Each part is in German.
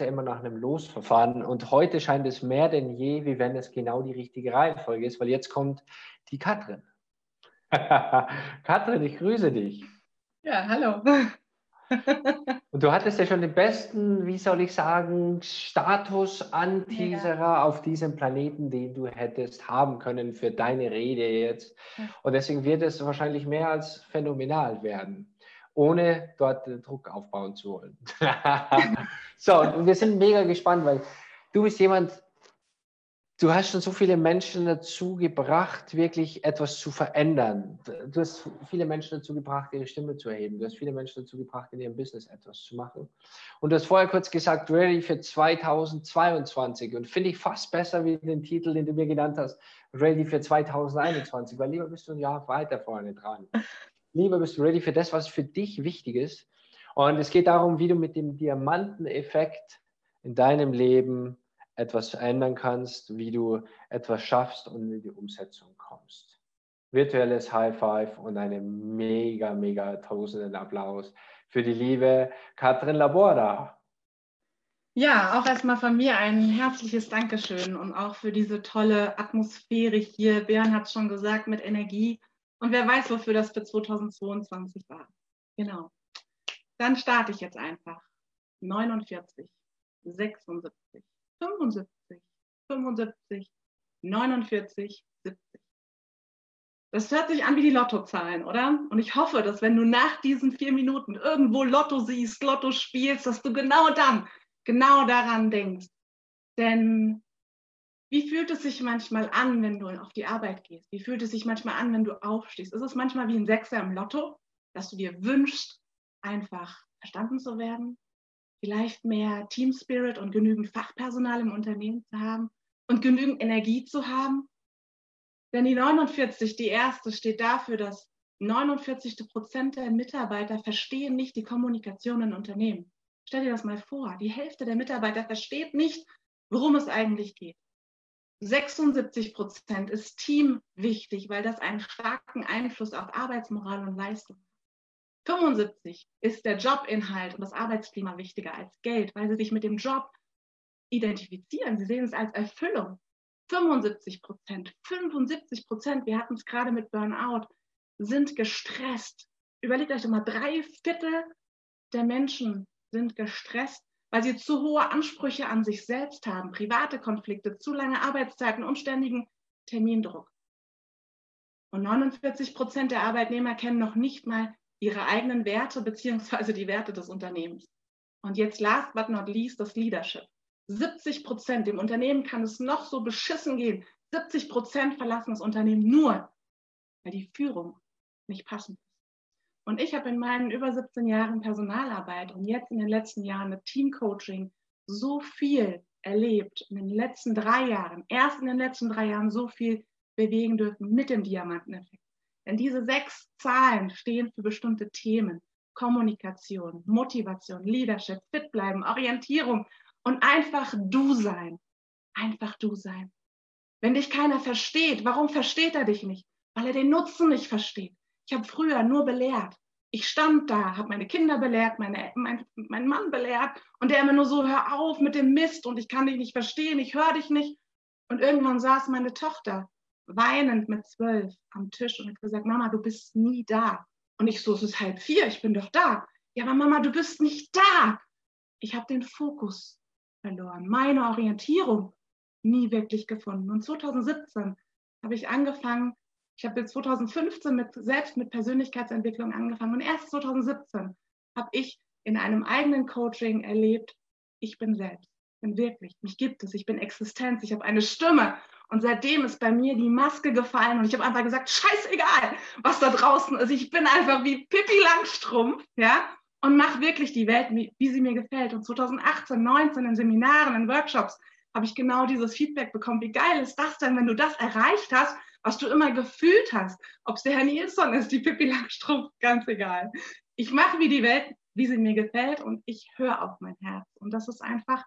ja immer nach einem Losverfahren. Und heute scheint es mehr denn je, wie wenn es genau die richtige Reihenfolge ist, weil jetzt kommt die Katrin. Katrin, ich grüße dich. Ja, hallo. Und du hattest ja schon den besten, wie soll ich sagen, Status-Anteaserer ja. auf diesem Planeten, den du hättest haben können für deine Rede jetzt. Und deswegen wird es wahrscheinlich mehr als phänomenal werden, ohne dort Druck aufbauen zu wollen. so, und wir sind mega gespannt, weil du bist jemand, du hast schon so viele Menschen dazu gebracht, wirklich etwas zu verändern. Du hast viele Menschen dazu gebracht, ihre Stimme zu erheben. Du hast viele Menschen dazu gebracht, in ihrem Business etwas zu machen. Und du hast vorher kurz gesagt, ready für 2022. Und finde ich fast besser wie den Titel, den du mir genannt hast, ready für 2021, weil lieber bist du ein Jahr weiter vorne dran. Lieber bist du ready für das, was für dich wichtig ist. Und es geht darum, wie du mit dem Diamanteneffekt in deinem Leben etwas verändern kannst, wie du etwas schaffst und in die Umsetzung kommst. Virtuelles High Five und einen mega, mega tausenden Applaus für die liebe Katrin Labora. Ja, auch erstmal von mir ein herzliches Dankeschön und auch für diese tolle Atmosphäre hier. Björn hat schon gesagt, mit Energie. Und wer weiß, wofür das für 2022 war. Genau. Dann starte ich jetzt einfach. 49, 76, 75, 75, 49, 70. Das hört sich an wie die Lottozahlen, oder? Und ich hoffe, dass wenn du nach diesen vier Minuten irgendwo Lotto siehst, Lotto spielst, dass du genau dann, genau daran denkst. Denn wie fühlt es sich manchmal an, wenn du auf die Arbeit gehst? Wie fühlt es sich manchmal an, wenn du aufstehst? Ist es manchmal wie ein Sechser im Lotto, dass du dir wünschst, einfach verstanden zu werden, vielleicht mehr Team Spirit und genügend Fachpersonal im Unternehmen zu haben und genügend Energie zu haben. Denn die 49, die erste, steht dafür, dass 49 Prozent der Mitarbeiter verstehen nicht die Kommunikation in Unternehmen. Stell dir das mal vor, die Hälfte der Mitarbeiter versteht nicht, worum es eigentlich geht. 76 Prozent ist Team wichtig, weil das einen starken Einfluss auf Arbeitsmoral und Leistung hat. 75 ist der Jobinhalt und das Arbeitsklima wichtiger als Geld, weil sie sich mit dem Job identifizieren. Sie sehen es als Erfüllung. 75 Prozent, 75 Prozent, wir hatten es gerade mit Burnout, sind gestresst. Überlegt euch doch mal, drei Viertel der Menschen sind gestresst, weil sie zu hohe Ansprüche an sich selbst haben, private Konflikte, zu lange Arbeitszeiten und ständigen Termindruck. Und 49 Prozent der Arbeitnehmer kennen noch nicht mal ihre eigenen Werte beziehungsweise die Werte des Unternehmens. Und jetzt last but not least das Leadership. 70 Prozent, dem Unternehmen kann es noch so beschissen gehen. 70 Prozent verlassen das Unternehmen nur, weil die Führung nicht passend. Und ich habe in meinen über 17 Jahren Personalarbeit und jetzt in den letzten Jahren mit Teamcoaching so viel erlebt, in den letzten drei Jahren, erst in den letzten drei Jahren so viel bewegen dürfen mit dem Diamanteneffekt. Denn diese sechs Zahlen stehen für bestimmte Themen. Kommunikation, Motivation, Leadership, fit bleiben, Orientierung und einfach du sein. Einfach du sein. Wenn dich keiner versteht, warum versteht er dich nicht? Weil er den Nutzen nicht versteht. Ich habe früher nur belehrt. Ich stand da, habe meine Kinder belehrt, meine, mein, meinen Mann belehrt und der immer nur so, hör auf mit dem Mist und ich kann dich nicht verstehen, ich höre dich nicht. Und irgendwann saß meine Tochter weinend mit zwölf am Tisch und hat gesagt, Mama, du bist nie da. Und ich so, es ist halb vier, ich bin doch da. Ja, aber Mama, du bist nicht da. Ich habe den Fokus verloren, meine Orientierung nie wirklich gefunden. Und 2017 habe ich angefangen, ich habe 2015 mit, selbst mit Persönlichkeitsentwicklung angefangen und erst 2017 habe ich in einem eigenen Coaching erlebt, ich bin selbst, ich bin wirklich, mich gibt es, ich bin Existenz, ich habe eine Stimme und seitdem ist bei mir die Maske gefallen und ich habe einfach gesagt, scheißegal, was da draußen ist. Ich bin einfach wie Pippi Langstrumpf, ja, und mache wirklich die Welt, wie, wie sie mir gefällt. Und 2018, 19 in Seminaren, in Workshops habe ich genau dieses Feedback bekommen. Wie geil ist das denn, wenn du das erreicht hast, was du immer gefühlt hast? Ob es der Herr Nilsson ist, die Pippi Langstrumpf, ganz egal. Ich mache wie die Welt, wie sie mir gefällt und ich höre auf mein Herz. Und das ist einfach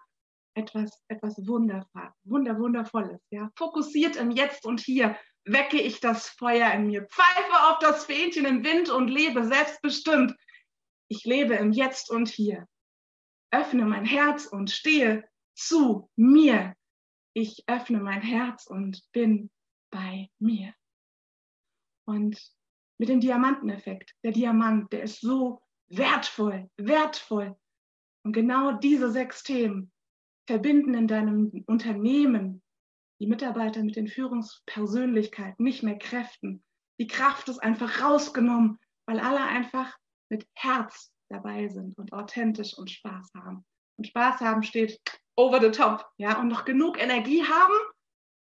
etwas, etwas Wundervoll, Wunder, Wundervolles. Ja? Fokussiert im Jetzt und Hier wecke ich das Feuer in mir, pfeife auf das Fähnchen im Wind und lebe selbstbestimmt. Ich lebe im Jetzt und Hier. öffne mein Herz und stehe zu mir. Ich öffne mein Herz und bin bei mir. Und mit dem Diamanteneffekt, der Diamant, der ist so wertvoll, wertvoll. Und genau diese sechs Themen verbinden in deinem Unternehmen die Mitarbeiter mit den Führungspersönlichkeiten, nicht mehr Kräften. Die Kraft ist einfach rausgenommen, weil alle einfach mit Herz dabei sind und authentisch und Spaß haben. Und Spaß haben steht over the top, ja, und noch genug Energie haben,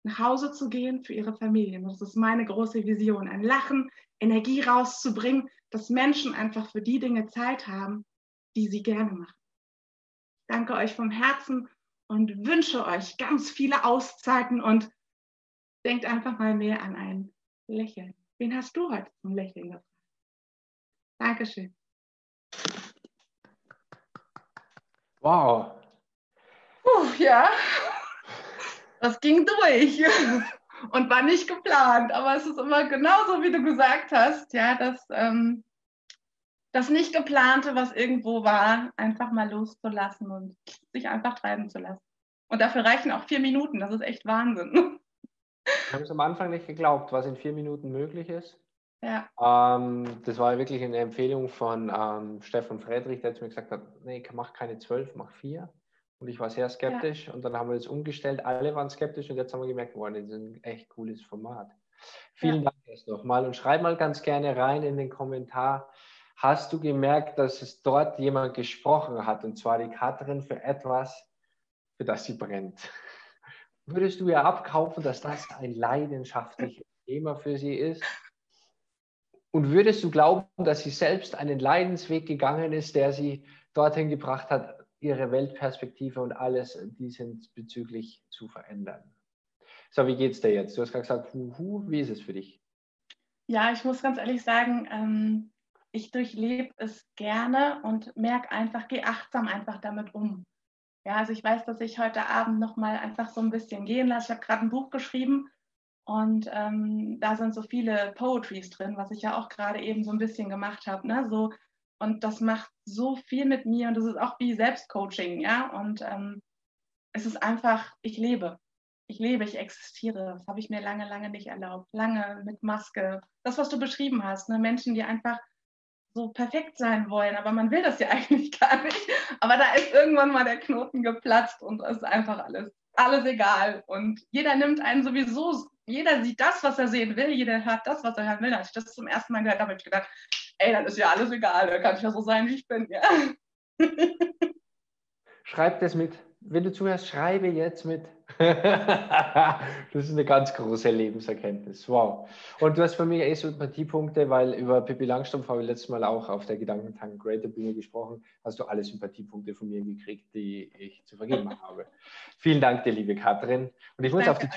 nach Hause zu gehen für ihre Familien. Das ist meine große Vision, ein Lachen, Energie rauszubringen, dass Menschen einfach für die Dinge Zeit haben, die sie gerne machen. Danke euch vom Herzen und wünsche euch ganz viele Auszeiten und denkt einfach mal mehr an ein Lächeln. Wen hast du heute zum Lächeln gefragt? Dankeschön. Wow. Puh, ja, das ging durch und war nicht geplant, aber es ist immer genauso, wie du gesagt hast, ja, dass ähm, das nicht geplante, was irgendwo war, einfach mal loszulassen und sich einfach treiben zu lassen. Und dafür reichen auch vier Minuten, das ist echt Wahnsinn. Wir haben es am Anfang nicht geglaubt, was in vier Minuten möglich ist. Ja. Ähm, das war wirklich eine Empfehlung von ähm, Stefan Friedrich, der zu mir gesagt hat, nee, mach keine zwölf, mach vier. Und ich war sehr skeptisch ja. und dann haben wir das umgestellt. Alle waren skeptisch und jetzt haben wir gemerkt, wow, das ist ein echt cooles Format. Vielen ja. Dank erst nochmal und schreib mal ganz gerne rein in den Kommentar. Hast du gemerkt, dass es dort jemand gesprochen hat und zwar die Katrin für etwas, für das sie brennt? Würdest du ihr abkaufen, dass das ein leidenschaftliches Thema für sie ist? Und würdest du glauben, dass sie selbst einen Leidensweg gegangen ist, der sie dorthin gebracht hat, ihre Weltperspektive und alles diesbezüglich zu verändern? So, wie geht's dir jetzt? Du hast gerade gesagt, huhu, wie ist es für dich? Ja, ich muss ganz ehrlich sagen, ähm, ich durchlebe es gerne und merke einfach, gehe achtsam einfach damit um. Ja, also ich weiß, dass ich heute Abend nochmal einfach so ein bisschen gehen lasse. Ich habe gerade ein Buch geschrieben und ähm, da sind so viele Poetries drin, was ich ja auch gerade eben so ein bisschen gemacht habe. Ne? So, und das macht so viel mit mir und das ist auch wie Selbstcoaching, ja. Und ähm, es ist einfach, ich lebe. Ich lebe, ich existiere. Das habe ich mir lange, lange nicht erlaubt. Lange mit Maske. Das, was du beschrieben hast, ne? Menschen, die einfach so perfekt sein wollen, aber man will das ja eigentlich gar nicht. Aber da ist irgendwann mal der Knoten geplatzt und es ist einfach alles, alles egal. Und jeder nimmt einen sowieso jeder sieht das, was er sehen will, jeder hört das, was er hören will. Als ich das zum ersten Mal gehört habe, habe ich gedacht, ey, dann ist ja alles egal, da kann ich ja so sein, wie ich bin. Ja. Schreib das mit. Wenn du zuhörst, schreibe jetzt mit. das ist eine ganz große Lebenserkenntnis. Wow. Und du hast von mir eh Sympathiepunkte, weil über Pippi Langstrumpf habe ich letztes Mal auch auf der Gedankentank Greater Bühne gesprochen. Hast du alle Sympathiepunkte von mir gekriegt, die ich zu vergeben habe. Vielen Dank dir, liebe Katrin. Und ich muss Danke. auf die